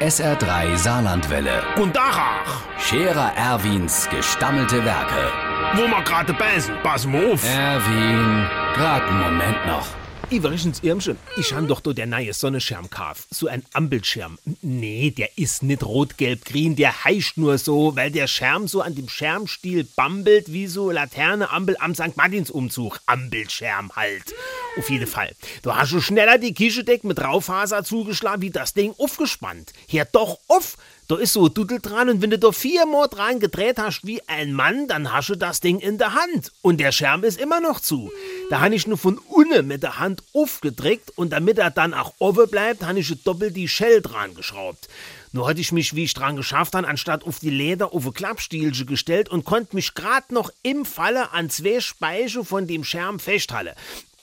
SR3 Saarlandwelle. Und Dachach, Scherer Erwins gestammelte Werke. wo wir gerade beißen, pass mal auf. Erwin, grad einen Moment noch. Iverichens Irmchen, ich han doch do der neue Sonnenschirm kauf. So ein Ampelschirm. Nee, der ist nicht rot-gelb-grün, der heischt nur so, weil der Schirm so an dem Schirmstiel bambelt wie so Laterne Ampel am St. Martins Umzug. Ampelschirm halt. Auf jeden Fall. Du hast schon schneller die Kischedeck mit Raufaser zugeschlagen, wie das Ding aufgespannt. Hier doch auf! Da ist so Dudel dran und wenn du da viermal dran gedreht hast wie ein Mann, dann hast du das Ding in der Hand. Und der Schirm ist immer noch zu. Da habe ich nur von unten mit der Hand aufgedrückt und damit er dann auch offen bleibt, habe ich doppelt die Shell dran geschraubt. Nur hatte ich mich, wie ich dran geschafft habe, anstatt auf die Leder auf ein Klappstielchen gestellt und konnte mich grad noch im Falle an zwei Speiche von dem Schirm festhalten.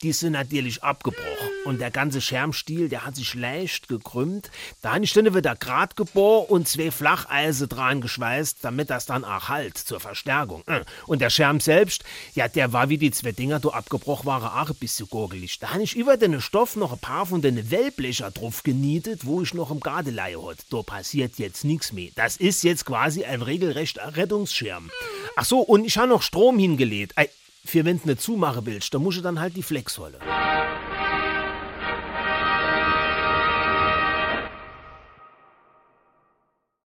Die sind natürlich abgebrochen. Und der ganze Schermstiel, der hat sich leicht gekrümmt. Dann wieder grad gebohrt und zwei Flacheise dran geschweißt, damit das dann auch halt zur Verstärkung. Äh. Und der Scherm selbst, ja, der war wie die zwei Dinger, do abgebrochen waren, auch ein bisschen gurgelig. Da habe ich über den Stoff noch ein paar von den Wellblecher drauf genietet, wo ich noch im Gardeleihe hat. Da passiert jetzt nichts mehr. Das ist jetzt quasi ein regelrechter Rettungsschirm. Ach so, und ich habe noch Strom hingelegt. Wenn du nicht zumachen willst, dann musst du dann halt die Flex holen.